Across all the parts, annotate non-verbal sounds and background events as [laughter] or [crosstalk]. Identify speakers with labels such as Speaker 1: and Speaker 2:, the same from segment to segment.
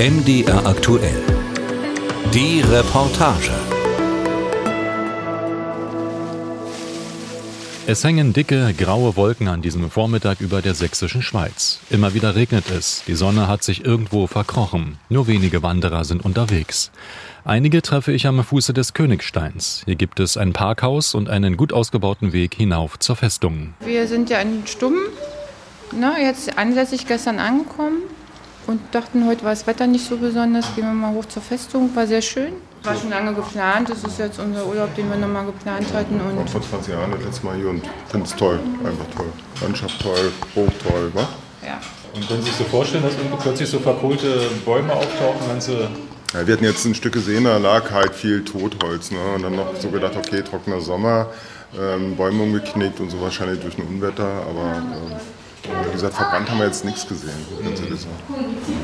Speaker 1: MDR aktuell. Die Reportage.
Speaker 2: Es hängen dicke, graue Wolken an diesem Vormittag über der sächsischen Schweiz. Immer wieder regnet es, die Sonne hat sich irgendwo verkrochen, nur wenige Wanderer sind unterwegs. Einige treffe ich am Fuße des Königsteins. Hier gibt es ein Parkhaus und einen gut ausgebauten Weg hinauf zur Festung.
Speaker 3: Wir sind ja in Stumm, ne, jetzt anlässlich gestern angekommen und dachten, heute war das Wetter nicht so besonders, gehen wir mal hoch zur Festung, war sehr schön. War schon lange geplant, das ist jetzt unser Urlaub, den wir nochmal geplant hatten.
Speaker 4: Ich war
Speaker 3: Und
Speaker 4: vor 20 Jahren das letzte Mal hier und finde es toll, einfach toll. Landschaft toll, Hoch toll, wa?
Speaker 3: ja.
Speaker 5: Und können Sie sich so vorstellen, dass irgendwie plötzlich so verkohlte Bäume auftauchen, ganze
Speaker 4: Ja, wir hatten jetzt ein Stück gesehen, da lag halt viel Totholz. Ne? Und dann noch so gedacht, okay, trockener Sommer, ähm, Bäume umgeknickt und so wahrscheinlich durch ein Unwetter. Aber ähm, wie gesagt, verbrannt haben wir jetzt nichts gesehen.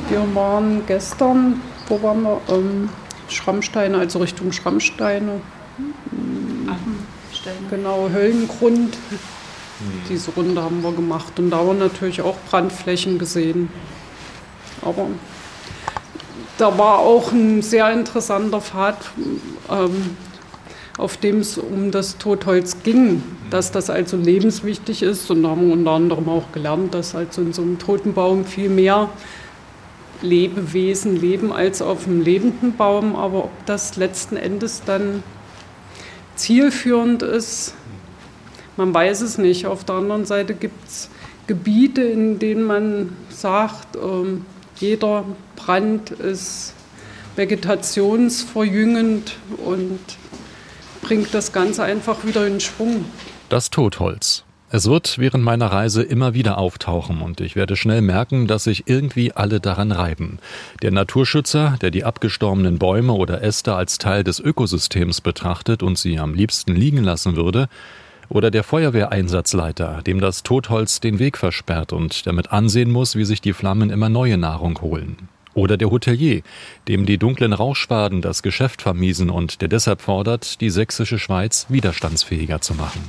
Speaker 6: Wir waren gestern, wo waren wir? Ähm, Schrammsteine, also Richtung Schrammsteine. Genau, Höllengrund. Diese Runde haben wir gemacht und da haben wir natürlich auch Brandflächen gesehen. Aber da war auch ein sehr interessanter Pfad, ähm, auf dem es um das Totholz ging, dass das also lebenswichtig ist. Und da haben wir unter anderem auch gelernt, dass also in so einem toten Baum viel mehr Lebewesen leben als auf einem lebenden Baum. Aber ob das letzten Endes dann zielführend ist, man weiß es nicht. Auf der anderen Seite gibt es Gebiete, in denen man sagt, ähm, jeder Brand ist vegetationsverjüngend und bringt das Ganze einfach wieder in Schwung.
Speaker 2: Das Totholz. Es wird während meiner Reise immer wieder auftauchen und ich werde schnell merken, dass sich irgendwie alle daran reiben. Der Naturschützer, der die abgestorbenen Bäume oder Äste als Teil des Ökosystems betrachtet und sie am liebsten liegen lassen würde, oder der Feuerwehreinsatzleiter, dem das Totholz den Weg versperrt und damit ansehen muss, wie sich die Flammen immer neue Nahrung holen. Oder der Hotelier, dem die dunklen Rauchschwaden das Geschäft vermiesen und der deshalb fordert, die sächsische Schweiz widerstandsfähiger zu machen.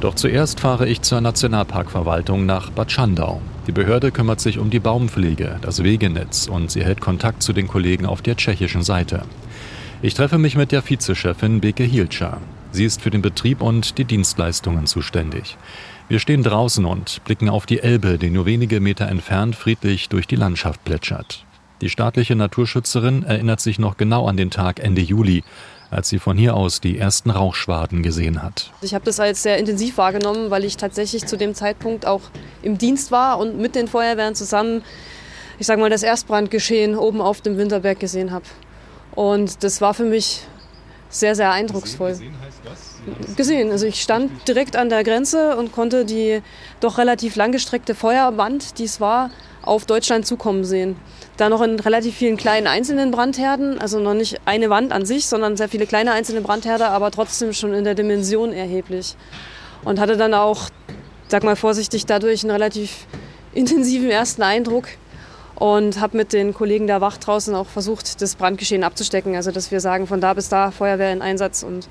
Speaker 2: Doch zuerst fahre ich zur Nationalparkverwaltung nach Bad Schandau. Die Behörde kümmert sich um die Baumpflege, das Wegenetz und sie hält Kontakt zu den Kollegen auf der tschechischen Seite. Ich treffe mich mit der Vizechefin Beke Hielscher. Sie ist für den Betrieb und die Dienstleistungen zuständig. Wir stehen draußen und blicken auf die Elbe, die nur wenige Meter entfernt friedlich durch die Landschaft plätschert. Die staatliche Naturschützerin erinnert sich noch genau an den Tag Ende Juli, als sie von hier aus die ersten Rauchschwaden gesehen hat.
Speaker 7: Ich habe das als sehr intensiv wahrgenommen, weil ich tatsächlich zu dem Zeitpunkt auch im Dienst war und mit den Feuerwehren zusammen, ich sage mal, das Erstbrandgeschehen oben auf dem Winterberg gesehen habe. Und das war für mich sehr, sehr eindrucksvoll.
Speaker 5: Gesehen heißt was?
Speaker 7: Gesehen, also ich stand direkt an der Grenze und konnte die doch relativ langgestreckte Feuerwand, die es war, auf Deutschland zukommen sehen. Da noch in relativ vielen kleinen einzelnen Brandherden, also noch nicht eine Wand an sich, sondern sehr viele kleine einzelne Brandherde, aber trotzdem schon in der Dimension erheblich. Und hatte dann auch, sag mal vorsichtig, dadurch einen relativ intensiven ersten Eindruck und habe mit den Kollegen der Wacht draußen auch versucht, das Brandgeschehen abzustecken. Also dass wir sagen, von da bis da Feuerwehr in Einsatz und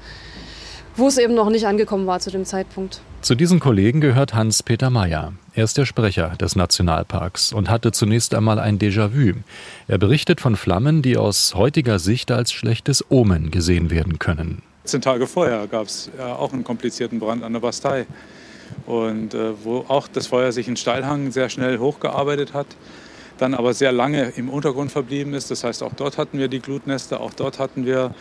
Speaker 7: wo es eben noch nicht angekommen war zu dem Zeitpunkt.
Speaker 2: Zu diesen Kollegen gehört Hans-Peter Mayer. Er ist der Sprecher des Nationalparks und hatte zunächst einmal ein Déjà-vu. Er berichtet von Flammen, die aus heutiger Sicht als schlechtes Omen gesehen werden können.
Speaker 5: 14 Tage vorher gab es äh, auch einen komplizierten Brand an der Bastei. Und äh, wo auch das Feuer sich in Steilhang sehr schnell hochgearbeitet hat, dann aber sehr lange im Untergrund verblieben ist. Das heißt, auch dort hatten wir die Glutnester, auch dort hatten wir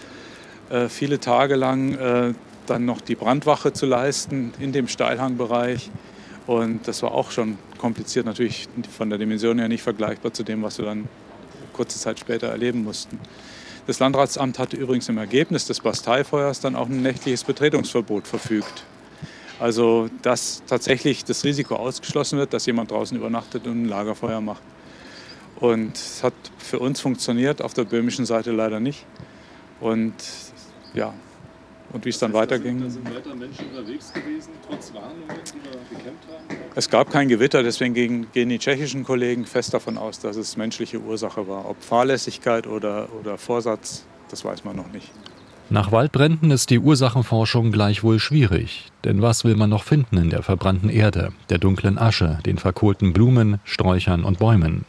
Speaker 5: äh, viele Tage lang äh, dann noch die Brandwache zu leisten in dem Steilhangbereich. Und das war auch schon kompliziert, natürlich von der Dimension her nicht vergleichbar zu dem, was wir dann kurze Zeit später erleben mussten. Das Landratsamt hatte übrigens im Ergebnis des Basteifeuers dann auch ein nächtliches Betretungsverbot verfügt. Also dass tatsächlich das Risiko ausgeschlossen wird, dass jemand draußen übernachtet und ein Lagerfeuer macht. Und es hat für uns funktioniert, auf der böhmischen Seite leider nicht. Und ja, und wie es dann weiterging.
Speaker 8: Da sind weiter Menschen unterwegs gewesen, trotz Warnungen, die wir gekämpft haben?
Speaker 5: Es gab kein Gewitter, deswegen gehen, gehen die tschechischen Kollegen fest davon aus, dass es menschliche Ursache war. Ob Fahrlässigkeit oder, oder Vorsatz, das weiß man noch nicht.
Speaker 2: Nach Waldbränden ist die Ursachenforschung gleichwohl schwierig. Denn was will man noch finden in der verbrannten Erde, der dunklen Asche, den verkohlten Blumen, Sträuchern und Bäumen?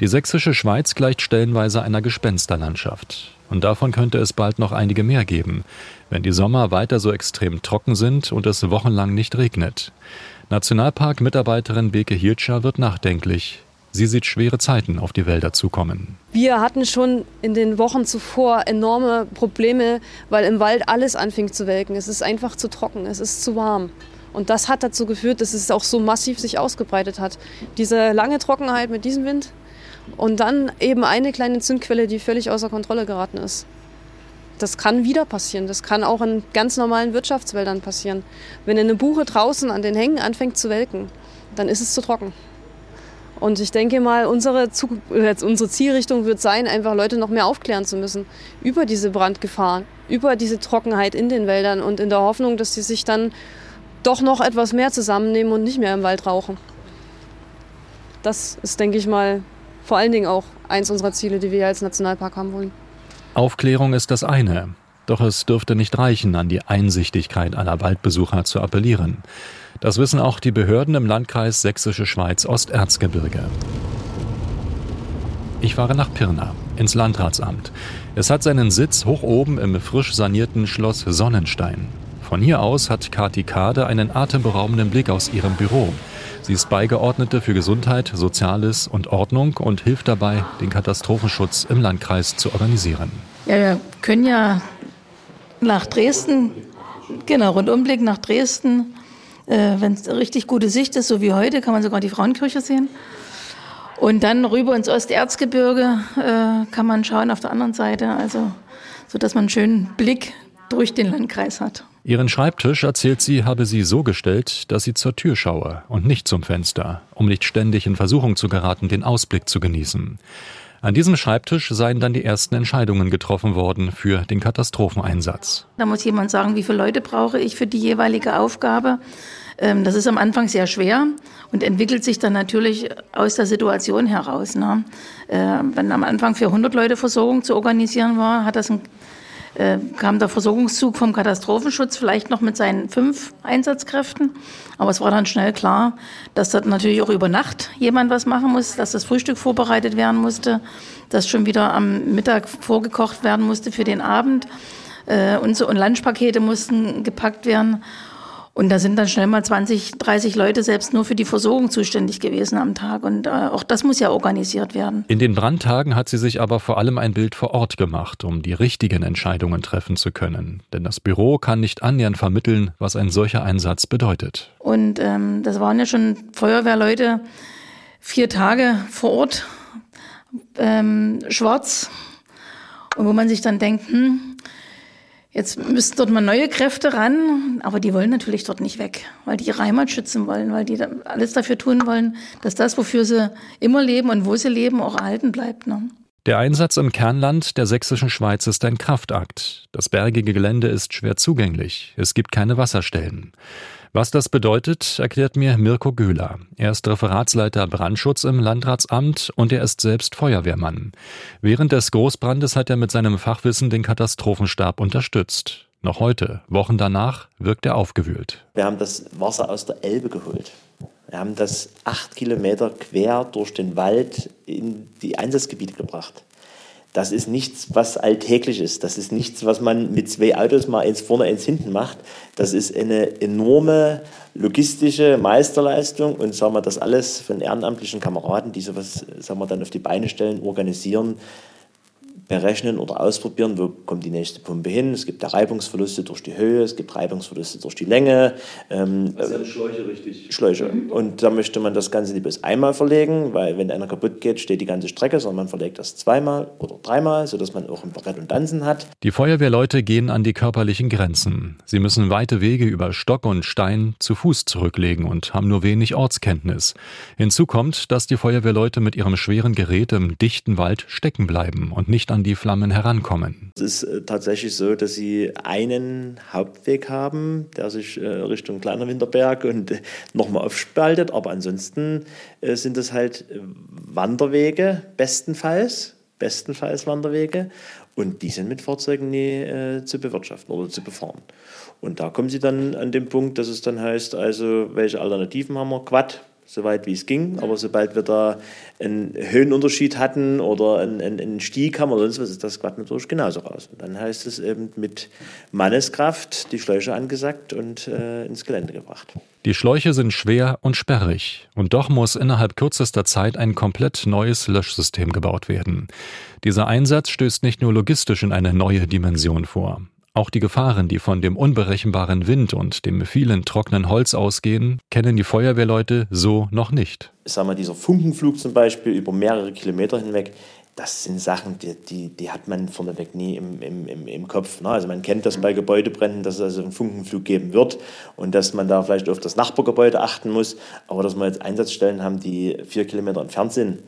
Speaker 2: Die sächsische Schweiz gleicht stellenweise einer Gespensterlandschaft. Und davon könnte es bald noch einige mehr geben, wenn die Sommer weiter so extrem trocken sind und es wochenlang nicht regnet. Nationalpark-Mitarbeiterin Beke Hilscher wird nachdenklich. Sie sieht schwere Zeiten auf die Wälder zukommen.
Speaker 7: Wir hatten schon in den Wochen zuvor enorme Probleme, weil im Wald alles anfing zu welken. Es ist einfach zu trocken, es ist zu warm. Und das hat dazu geführt, dass es auch so massiv sich ausgebreitet hat. Diese lange Trockenheit mit diesem Wind und dann eben eine kleine Zündquelle, die völlig außer Kontrolle geraten ist. Das kann wieder passieren. Das kann auch in ganz normalen Wirtschaftswäldern passieren. Wenn eine Buche draußen an den Hängen anfängt zu welken, dann ist es zu trocken. Und ich denke mal, unsere, unsere Zielrichtung wird sein, einfach Leute noch mehr aufklären zu müssen über diese Brandgefahr, über diese Trockenheit in den Wäldern und in der Hoffnung, dass sie sich dann doch noch etwas mehr zusammennehmen und nicht mehr im Wald rauchen. Das ist, denke ich mal, vor allen Dingen auch eins unserer Ziele, die wir als Nationalpark haben wollen.
Speaker 2: Aufklärung ist das eine. Doch es dürfte nicht reichen, an die Einsichtigkeit aller Waldbesucher zu appellieren. Das wissen auch die Behörden im Landkreis Sächsische Schweiz Osterzgebirge. Ich fahre nach Pirna, ins Landratsamt. Es hat seinen Sitz hoch oben im frisch sanierten Schloss Sonnenstein. Von hier aus hat Kati Kade einen atemberaubenden Blick aus ihrem Büro. Sie ist Beigeordnete für Gesundheit, Soziales und Ordnung und hilft dabei, den Katastrophenschutz im Landkreis zu organisieren.
Speaker 9: Ja, wir können ja nach Dresden, genau, Rundumblick nach Dresden. Äh, Wenn es richtig gute Sicht ist, so wie heute, kann man sogar die Frauenkirche sehen. Und dann rüber ins Osterzgebirge äh, kann man schauen auf der anderen Seite, also so dass man einen schönen Blick durch den Landkreis hat.
Speaker 2: Ihren Schreibtisch, erzählt sie, habe sie so gestellt, dass sie zur Tür schaue und nicht zum Fenster, um nicht ständig in Versuchung zu geraten, den Ausblick zu genießen. An diesem Schreibtisch seien dann die ersten Entscheidungen getroffen worden für den Katastropheneinsatz.
Speaker 9: Da muss jemand sagen, wie viele Leute brauche ich für die jeweilige Aufgabe. Ähm, das ist am Anfang sehr schwer und entwickelt sich dann natürlich aus der Situation heraus. Ne? Äh, wenn am Anfang für 100 Leute Versorgung zu organisieren war, hat das ein äh, kam der Versorgungszug vom Katastrophenschutz vielleicht noch mit seinen fünf Einsatzkräften. Aber es war dann schnell klar, dass dort natürlich auch über Nacht jemand was machen muss, dass das Frühstück vorbereitet werden musste, dass schon wieder am Mittag vorgekocht werden musste für den Abend. Äh, und, so, und Lunchpakete mussten gepackt werden. Und da sind dann schnell mal 20, 30 Leute selbst nur für die Versorgung zuständig gewesen am Tag. Und äh, auch das muss ja organisiert werden.
Speaker 2: In den Brandtagen hat sie sich aber vor allem ein Bild vor Ort gemacht, um die richtigen Entscheidungen treffen zu können. Denn das Büro kann nicht annähernd vermitteln, was ein solcher Einsatz bedeutet.
Speaker 9: Und ähm, das waren ja schon Feuerwehrleute vier Tage vor Ort, ähm, schwarz. Und wo man sich dann denkt, hm, Jetzt müssten dort mal neue Kräfte ran, aber die wollen natürlich dort nicht weg, weil die ihre Heimat schützen wollen, weil die alles dafür tun wollen, dass das, wofür sie immer leben und wo sie leben, auch erhalten bleibt. Ne?
Speaker 2: Der Einsatz im Kernland der sächsischen Schweiz ist ein Kraftakt. Das bergige Gelände ist schwer zugänglich. Es gibt keine Wasserstellen. Was das bedeutet, erklärt mir Mirko Göhler. Er ist Referatsleiter Brandschutz im Landratsamt und er ist selbst Feuerwehrmann. Während des Großbrandes hat er mit seinem Fachwissen den Katastrophenstab unterstützt. Noch heute, Wochen danach, wirkt er aufgewühlt.
Speaker 10: Wir haben das Wasser aus der Elbe geholt. Wir haben das acht Kilometer quer durch den Wald in die Einsatzgebiete gebracht. Das ist nichts, was alltäglich ist. Das ist nichts, was man mit zwei Autos mal eins vorne, eins hinten macht. Das ist eine enorme logistische Meisterleistung und sagen wir das alles von ehrenamtlichen Kameraden, die sowas sagen wir, dann auf die Beine stellen, organisieren, berechnen oder ausprobieren, wo kommt die nächste Pumpe hin. Es gibt da Reibungsverluste durch die Höhe, es gibt Reibungsverluste durch die Länge.
Speaker 8: Ähm, eine Schläuche, richtig?
Speaker 10: Schläuche. Und da möchte man das Ganze nicht bloß einmal verlegen, weil wenn einer kaputt geht, steht die ganze Strecke, sondern man verlegt das zweimal oder dreimal, sodass man auch ein paar Redundanzen hat.
Speaker 2: Die Feuerwehrleute gehen an die körperlichen Grenzen. Sie müssen weite Wege über Stock und Stein zu Fuß zurücklegen und haben nur wenig Ortskenntnis. Hinzu kommt, dass die Feuerwehrleute mit ihrem schweren Gerät im dichten Wald stecken bleiben und nicht an die Flammen herankommen.
Speaker 10: Es ist äh, tatsächlich so, dass sie einen Hauptweg haben, der sich äh, Richtung Kleiner Winterberg und äh, nochmal aufspaltet, aber ansonsten sind es halt Wanderwege, bestenfalls, bestenfalls Wanderwege. Und die sind mit Fahrzeugen nie äh, zu bewirtschaften oder zu befahren. Und da kommen sie dann an den Punkt, dass es dann heißt, also welche Alternativen haben wir? Quad, soweit wie es ging. Aber sobald wir da einen Höhenunterschied hatten oder einen, einen, einen Stieg haben oder sonst was, ist das Quad natürlich genauso raus. Und dann heißt es eben mit Manneskraft die Schläuche angesackt und äh, ins Gelände gebracht.
Speaker 2: Die Schläuche sind schwer und sperrig und doch muss innerhalb kürzester Zeit ein komplett neues Löschsystem gebaut werden. Dieser Einsatz stößt nicht nur logistisch in eine neue Dimension vor. Auch die Gefahren, die von dem unberechenbaren Wind und dem vielen trockenen Holz ausgehen, kennen die Feuerwehrleute so noch nicht.
Speaker 10: Ich sag mal, dieser Funkenflug zum Beispiel über mehrere Kilometer hinweg, das sind Sachen, die, die, die hat man vorneweg nie im, im, im Kopf. Ne? Also man kennt das bei Gebäudebränden, dass es also einen Funkenflug geben wird und dass man da vielleicht auf das Nachbargebäude achten muss. Aber dass wir jetzt Einsatzstellen haben, die vier Kilometer entfernt sind,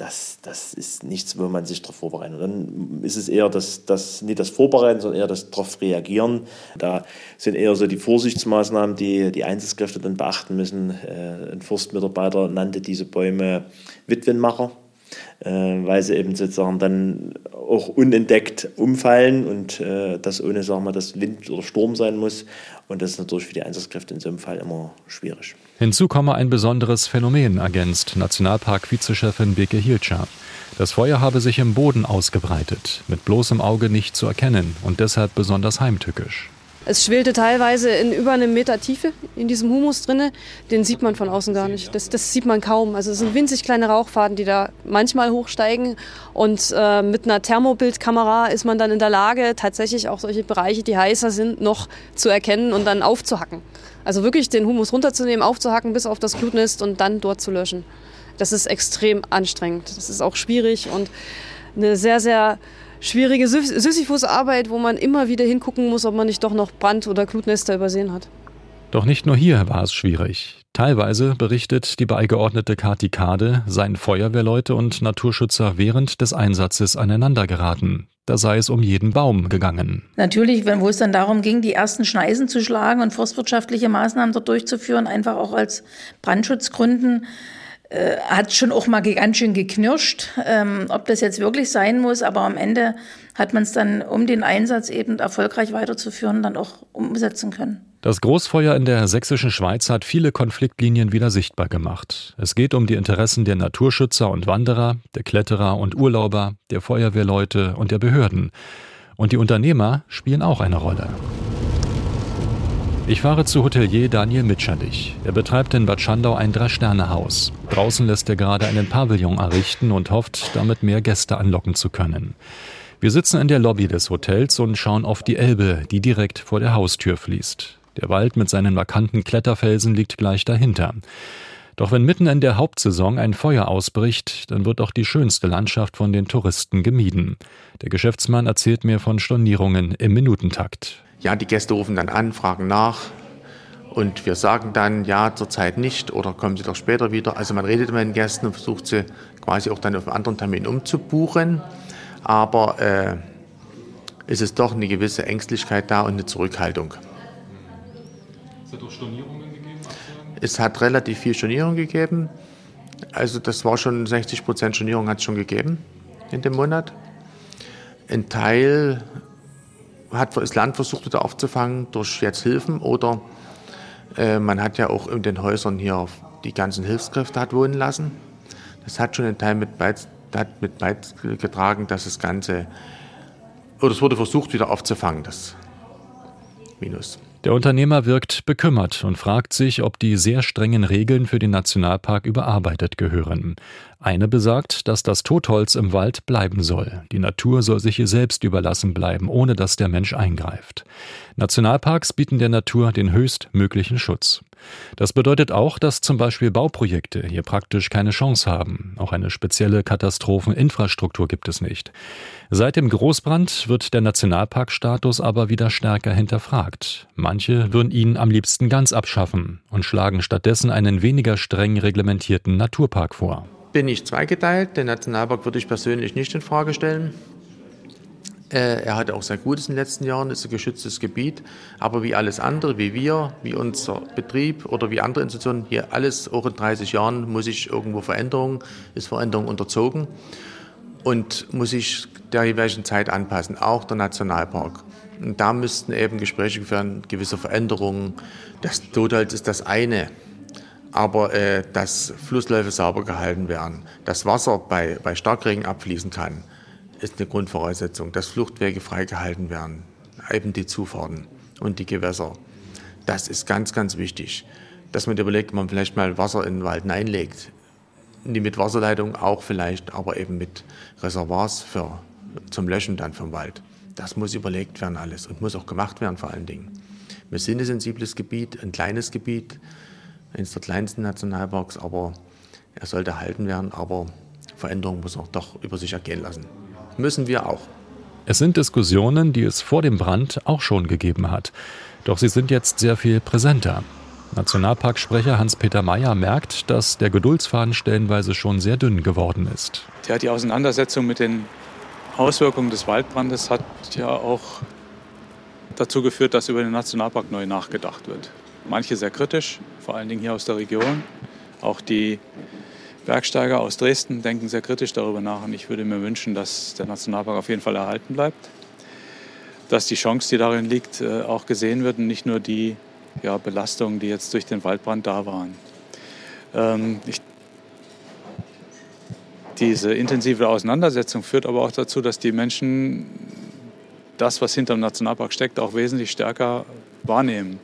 Speaker 10: das, das ist nichts, wo man sich darauf vorbereitet. Und dann ist es eher das, das, nicht das Vorbereiten, sondern eher das darauf reagieren. Da sind eher so die Vorsichtsmaßnahmen, die die Einsatzkräfte dann beachten müssen. Äh, ein Forstmitarbeiter nannte diese Bäume Witwenmacher. Äh, weil sie eben sozusagen dann auch unentdeckt umfallen und äh, das ohne, sagen wir, dass Wind oder Sturm sein muss. Und das ist natürlich für die Einsatzkräfte in so einem Fall immer schwierig.
Speaker 2: Hinzu komme ein besonderes Phänomen, ergänzt Nationalpark-Vizechefin Beke Hilscher. Das Feuer habe sich im Boden ausgebreitet, mit bloßem Auge nicht zu erkennen und deshalb besonders heimtückisch.
Speaker 7: Es schwelte teilweise in über einem Meter Tiefe in diesem Humus drinne. Den sieht man von außen gar nicht. Das, das sieht man kaum. Also es sind winzig kleine Rauchfaden, die da manchmal hochsteigen. Und äh, mit einer Thermobildkamera ist man dann in der Lage, tatsächlich auch solche Bereiche, die heißer sind, noch zu erkennen und dann aufzuhacken. Also wirklich den Humus runterzunehmen, aufzuhacken bis auf das Glutnest und dann dort zu löschen. Das ist extrem anstrengend. Das ist auch schwierig und eine sehr, sehr schwierige Sisyphus-Arbeit, wo man immer wieder hingucken muss, ob man nicht doch noch Brand- oder Glutnester übersehen hat.
Speaker 2: Doch nicht nur hier war es schwierig. Teilweise berichtet die beigeordnete Kati Kade, seien Feuerwehrleute und Naturschützer während des Einsatzes aneinandergeraten. Da sei es um jeden Baum gegangen.
Speaker 9: Natürlich, wo es dann darum ging, die ersten Schneisen zu schlagen und forstwirtschaftliche Maßnahmen dort durchzuführen, einfach auch als Brandschutzgründen, äh, hat schon auch mal ganz schön geknirscht, ähm, ob das jetzt wirklich sein muss, aber am Ende hat man es dann, um den Einsatz eben erfolgreich weiterzuführen, dann auch umsetzen können.
Speaker 2: Das Großfeuer in der sächsischen Schweiz hat viele Konfliktlinien wieder sichtbar gemacht. Es geht um die Interessen der Naturschützer und Wanderer, der Kletterer und Urlauber, der Feuerwehrleute und der Behörden. Und die Unternehmer spielen auch eine Rolle. Ich fahre zu Hotelier Daniel Mitscherlich. Er betreibt in Bad Schandau ein Drei-Sterne-Haus. Draußen lässt er gerade einen Pavillon errichten und hofft, damit mehr Gäste anlocken zu können. Wir sitzen in der Lobby des Hotels und schauen auf die Elbe, die direkt vor der Haustür fließt. Der Wald mit seinen markanten Kletterfelsen liegt gleich dahinter. Doch wenn mitten in der Hauptsaison ein Feuer ausbricht, dann wird auch die schönste Landschaft von den Touristen gemieden. Der Geschäftsmann erzählt mir von Stornierungen im Minutentakt.
Speaker 11: Ja, die Gäste rufen dann an, fragen nach und wir sagen dann, ja, zurzeit nicht oder kommen Sie doch später wieder. Also man redet mit den Gästen und versucht sie quasi auch dann auf einen anderen Termin umzubuchen. Aber äh, es ist doch eine gewisse Ängstlichkeit da und eine Zurückhaltung. Es hat auch Stornierungen gegeben? Es hat relativ viel Stornierung gegeben. Also das war schon 60 Prozent Stornierung hat es schon gegeben in dem Monat. Ein Teil hat das Land versucht wieder aufzufangen durch jetzt Hilfen oder äh, man hat ja auch in den Häusern hier die ganzen Hilfskräfte hat wohnen lassen. Das hat schon einen Teil mit, beigetragen, dass das Ganze, oder es wurde versucht wieder aufzufangen, das Minus.
Speaker 2: Der Unternehmer wirkt bekümmert und fragt sich, ob die sehr strengen Regeln für den Nationalpark überarbeitet gehören. Eine besagt, dass das Totholz im Wald bleiben soll. Die Natur soll sich ihr selbst überlassen bleiben, ohne dass der Mensch eingreift. Nationalparks bieten der Natur den höchstmöglichen Schutz. Das bedeutet auch, dass zum Beispiel Bauprojekte hier praktisch keine Chance haben. Auch eine spezielle Katastropheninfrastruktur gibt es nicht. Seit dem Großbrand wird der Nationalparkstatus aber wieder stärker hinterfragt. Manche würden ihn am liebsten ganz abschaffen und schlagen stattdessen einen weniger streng reglementierten Naturpark vor.
Speaker 11: Bin ich zweigeteilt. Den Nationalpark würde ich persönlich nicht in Frage stellen. Äh, er hatte auch sehr Gutes in den letzten Jahren, ist ein geschütztes Gebiet. Aber wie alles andere, wie wir, wie unser Betrieb oder wie andere Institutionen, hier alles auch in 30 Jahren muss sich irgendwo Veränderungen, ist Veränderung unterzogen. und muss sich der jeweiligen Zeit anpassen, auch der Nationalpark. Und da müssten eben Gespräche führen, gewisse Veränderungen. Das Totholz ist das eine, aber äh, dass Flussläufe sauber gehalten werden, dass Wasser bei, bei Starkregen abfließen kann, ist eine Grundvoraussetzung, dass Fluchtwege freigehalten werden, eben die Zufahrten und die Gewässer. Das ist ganz, ganz wichtig, dass man überlegt, man vielleicht mal Wasser in den Wald hineinlegt. Nicht mit Wasserleitung, auch vielleicht, aber eben mit Reservoirs für, zum Löschen dann vom Wald. Das muss überlegt werden alles und muss auch gemacht werden vor allen Dingen. Wir sind ein sensibles Gebiet, ein kleines Gebiet, eines der kleinsten Nationalparks, aber er sollte erhalten werden, aber Veränderung muss auch doch über sich ergehen lassen. Müssen wir auch.
Speaker 2: Es sind Diskussionen, die es vor dem Brand auch schon gegeben hat. Doch sie sind jetzt sehr viel präsenter. Nationalparksprecher Hans-Peter Mayer merkt, dass der Geduldsfaden stellenweise schon sehr dünn geworden ist.
Speaker 5: Ja, die Auseinandersetzung mit den Auswirkungen des Waldbrandes hat ja auch dazu geführt, dass über den Nationalpark neu nachgedacht wird. Manche sehr kritisch, vor allen Dingen hier aus der Region. Auch die Bergsteiger aus Dresden denken sehr kritisch darüber nach und ich würde mir wünschen, dass der Nationalpark auf jeden Fall erhalten bleibt. Dass die Chance, die darin liegt, äh, auch gesehen wird und nicht nur die ja, Belastungen, die jetzt durch den Waldbrand da waren. Ähm, ich, diese intensive Auseinandersetzung führt aber auch dazu, dass die Menschen das, was hinter dem Nationalpark steckt, auch wesentlich stärker wahrnehmen.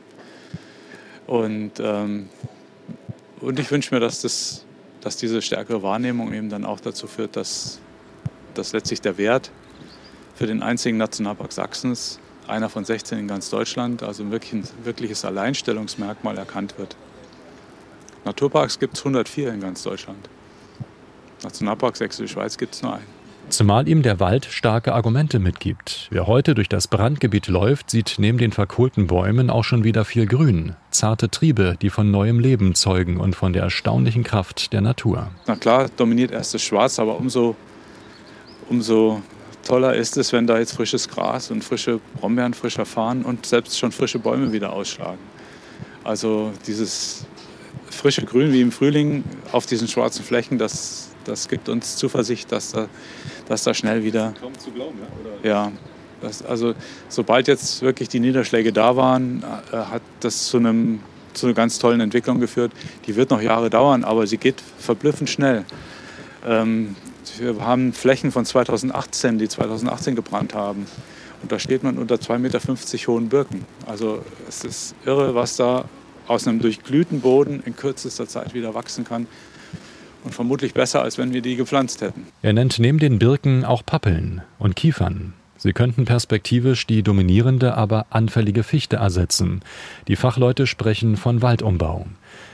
Speaker 5: Und, ähm, und ich wünsche mir, dass, das, dass diese stärkere Wahrnehmung eben dann auch dazu führt, dass, dass letztlich der Wert für den einzigen Nationalpark Sachsens, einer von 16 in ganz Deutschland, also ein, wirklich, ein wirkliches Alleinstellungsmerkmal erkannt wird. Naturparks gibt es 104 in ganz Deutschland. Nationalpark Sächsische Schweiz gibt es nur einen.
Speaker 2: Zumal ihm der Wald starke Argumente mitgibt. Wer heute durch das Brandgebiet läuft, sieht neben den verkohlten Bäumen auch schon wieder viel Grün. Zarte Triebe, die von neuem Leben zeugen und von der erstaunlichen Kraft der Natur.
Speaker 5: Na klar, dominiert erst das Schwarz, aber umso, umso toller ist es, wenn da jetzt frisches Gras und frische Brombeeren, frischer Farn und selbst schon frische Bäume wieder ausschlagen. Also dieses frische Grün wie im Frühling auf diesen schwarzen Flächen, das, das gibt uns Zuversicht, dass da dass da schnell wieder.
Speaker 8: Kaum zu glauben, ja? Oder?
Speaker 5: Ja. Das, also sobald jetzt wirklich die Niederschläge da waren, äh, hat das zu, einem, zu einer ganz tollen Entwicklung geführt. Die wird noch Jahre dauern, aber sie geht verblüffend schnell. Ähm, wir haben Flächen von 2018, die 2018 gebrannt haben. Und da steht man unter 2,50 Meter hohen Birken. Also es ist irre, was da aus einem durchglühten Boden in kürzester Zeit wieder wachsen kann und vermutlich besser, als wenn wir die gepflanzt hätten.
Speaker 2: Er nennt neben den Birken auch Pappeln und Kiefern. Sie könnten perspektivisch die dominierende, aber anfällige Fichte ersetzen. Die Fachleute sprechen von Waldumbau.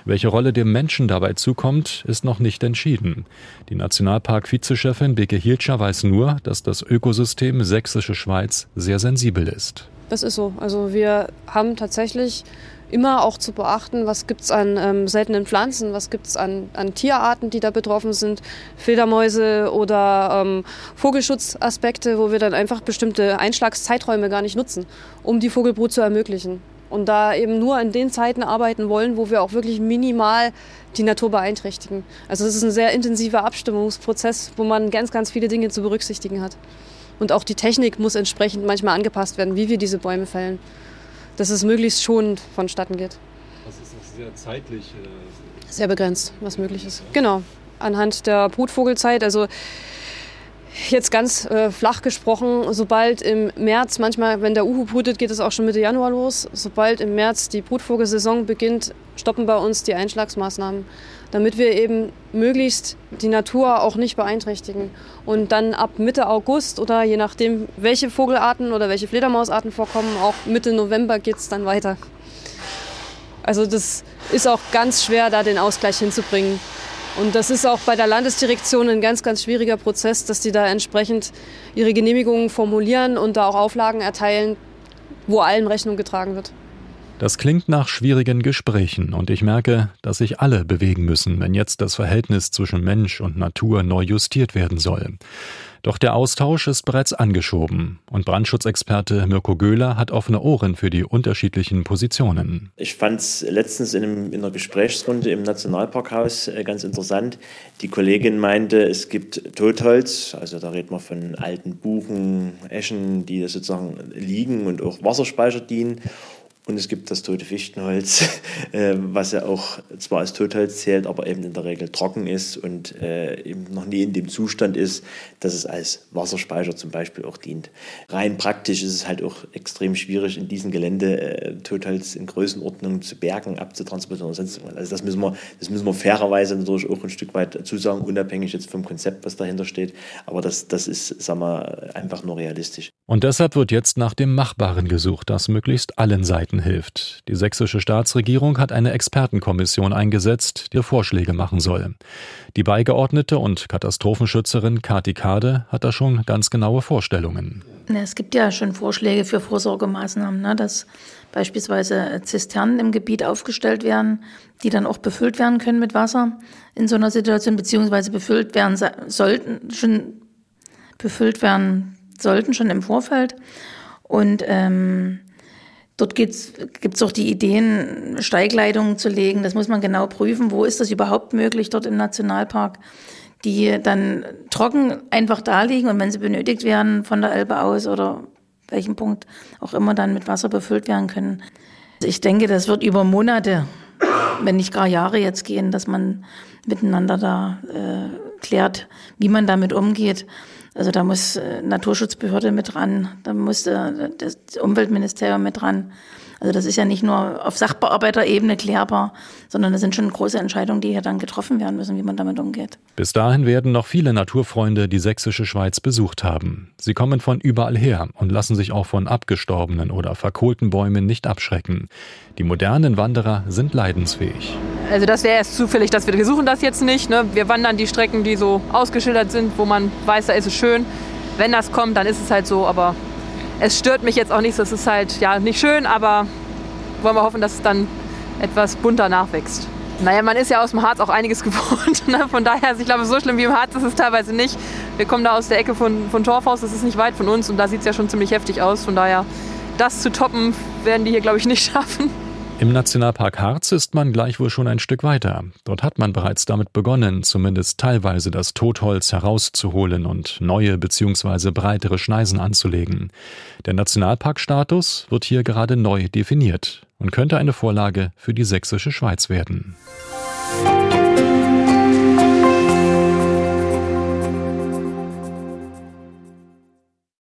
Speaker 2: Welche Rolle dem Menschen dabei zukommt, ist noch nicht entschieden. Die Nationalpark-Vizechefin Beke Hielscher weiß nur, dass das Ökosystem Sächsische Schweiz sehr sensibel ist.
Speaker 7: Das ist so. Also wir haben tatsächlich immer auch zu beachten, was gibt es an ähm, seltenen Pflanzen, was gibt es an, an, Tierarten, die da betroffen sind, Fledermäuse oder ähm, Vogelschutzaspekte, wo wir dann einfach bestimmte Einschlagszeiträume gar nicht nutzen, um die Vogelbrut zu ermöglichen. Und da eben nur in den Zeiten arbeiten wollen, wo wir auch wirklich minimal die Natur beeinträchtigen. Also es ist ein sehr intensiver Abstimmungsprozess, wo man ganz, ganz viele Dinge zu berücksichtigen hat. Und auch die Technik muss entsprechend manchmal angepasst werden, wie wir diese Bäume fällen dass es möglichst schonend vonstatten geht.
Speaker 8: Das ist auch sehr zeitlich. Äh
Speaker 7: sehr begrenzt, was möglich ist. Genau. Anhand der Brutvogelzeit, also jetzt ganz äh, flach gesprochen, sobald im März, manchmal, wenn der Uhu brutet, geht es auch schon Mitte Januar los. Sobald im März die Brutvogelsaison beginnt, stoppen bei uns die Einschlagsmaßnahmen damit wir eben möglichst die Natur auch nicht beeinträchtigen. Und dann ab Mitte August oder je nachdem, welche Vogelarten oder welche Fledermausarten vorkommen, auch Mitte November geht es dann weiter. Also das ist auch ganz schwer, da den Ausgleich hinzubringen. Und das ist auch bei der Landesdirektion ein ganz, ganz schwieriger Prozess, dass die da entsprechend ihre Genehmigungen formulieren und da auch Auflagen erteilen, wo allen Rechnung getragen wird.
Speaker 2: Das klingt nach schwierigen Gesprächen und ich merke, dass sich alle bewegen müssen, wenn jetzt das Verhältnis zwischen Mensch und Natur neu justiert werden soll. Doch der Austausch ist bereits angeschoben und Brandschutzexperte Mirko Göhler hat offene Ohren für die unterschiedlichen Positionen.
Speaker 10: Ich fand es letztens in, einem, in, einer Gesprächsrunde im Nationalparkhaus äh, ganz interessant. Die Kollegin meinte, es gibt Totholz, also da reden wir von alten Buchen, Eschen, die sozusagen liegen und auch Wasserspeicher dienen. Und es gibt das tote Fichtenholz, [laughs] äh, was ja auch zwar als Totholz zählt, aber eben in der Regel trocken ist und äh, eben noch nie in dem Zustand ist, dass es als Wasserspeicher zum Beispiel auch dient. Rein praktisch ist es halt auch extrem schwierig, in diesem Gelände äh, Totholz in Größenordnung zu bergen, abzutransportieren oder sonst was. Also das müssen, wir, das müssen wir fairerweise natürlich auch ein Stück weit zusagen, unabhängig jetzt vom Konzept, was dahinter steht. Aber das, das ist, sagen wir, einfach nur realistisch.
Speaker 2: Und deshalb wird jetzt nach dem Machbaren gesucht, das möglichst allen Seiten hilft. Die sächsische Staatsregierung hat eine Expertenkommission eingesetzt, die Vorschläge machen soll. Die Beigeordnete und Katastrophenschützerin Kati Kade hat da schon ganz genaue Vorstellungen.
Speaker 9: Es gibt ja schon Vorschläge für Vorsorgemaßnahmen, ne, dass beispielsweise Zisternen im Gebiet aufgestellt werden, die dann auch befüllt werden können mit Wasser in so einer Situation, beziehungsweise befüllt werden sollten, schon befüllt werden sollten schon im Vorfeld. Und ähm, dort gibt es auch die Ideen, Steigleitungen zu legen. Das muss man genau prüfen. Wo ist das überhaupt möglich dort im Nationalpark? Die dann trocken einfach da liegen und wenn sie benötigt werden von der Elbe aus oder welchem Punkt auch immer dann mit Wasser befüllt werden können. Ich denke, das wird über Monate, wenn nicht gar Jahre jetzt gehen, dass man miteinander da äh, klärt, wie man damit umgeht. Also da muss äh, Naturschutzbehörde mit dran, da muss äh, das Umweltministerium mit dran. Also das ist ja nicht nur auf Sachbearbeiterebene klärbar, sondern das sind schon große Entscheidungen, die hier dann getroffen werden müssen, wie man damit umgeht.
Speaker 2: Bis dahin werden noch viele Naturfreunde die sächsische Schweiz besucht haben. Sie kommen von überall her und lassen sich auch von abgestorbenen oder verkohlten Bäumen nicht abschrecken. Die modernen Wanderer sind leidensfähig.
Speaker 12: Also das wäre erst zufällig, dass wir, wir suchen das jetzt nicht. Ne? Wir wandern die Strecken, die so ausgeschildert sind, wo man weiß, da ist es schön. Wenn das kommt, dann ist es halt so, aber es stört mich jetzt auch nicht. Das ist halt ja nicht schön, aber wollen wir hoffen, dass es dann etwas bunter nachwächst. Naja, man ist ja aus dem Harz auch einiges [laughs] gewohnt. Ne? Von daher, also ich glaube, so schlimm wie im Harz ist es teilweise nicht. Wir kommen da aus der Ecke von, von Torfhaus, das ist nicht weit von uns und da sieht es ja schon ziemlich heftig aus. Von daher, das zu toppen, werden die hier, glaube ich, nicht [laughs] schaffen.
Speaker 2: Im Nationalpark Harz ist man gleichwohl schon ein Stück weiter. Dort hat man bereits damit begonnen, zumindest teilweise das Totholz herauszuholen und neue bzw. breitere Schneisen anzulegen. Der Nationalparkstatus wird hier gerade neu definiert und könnte eine Vorlage für die sächsische Schweiz werden.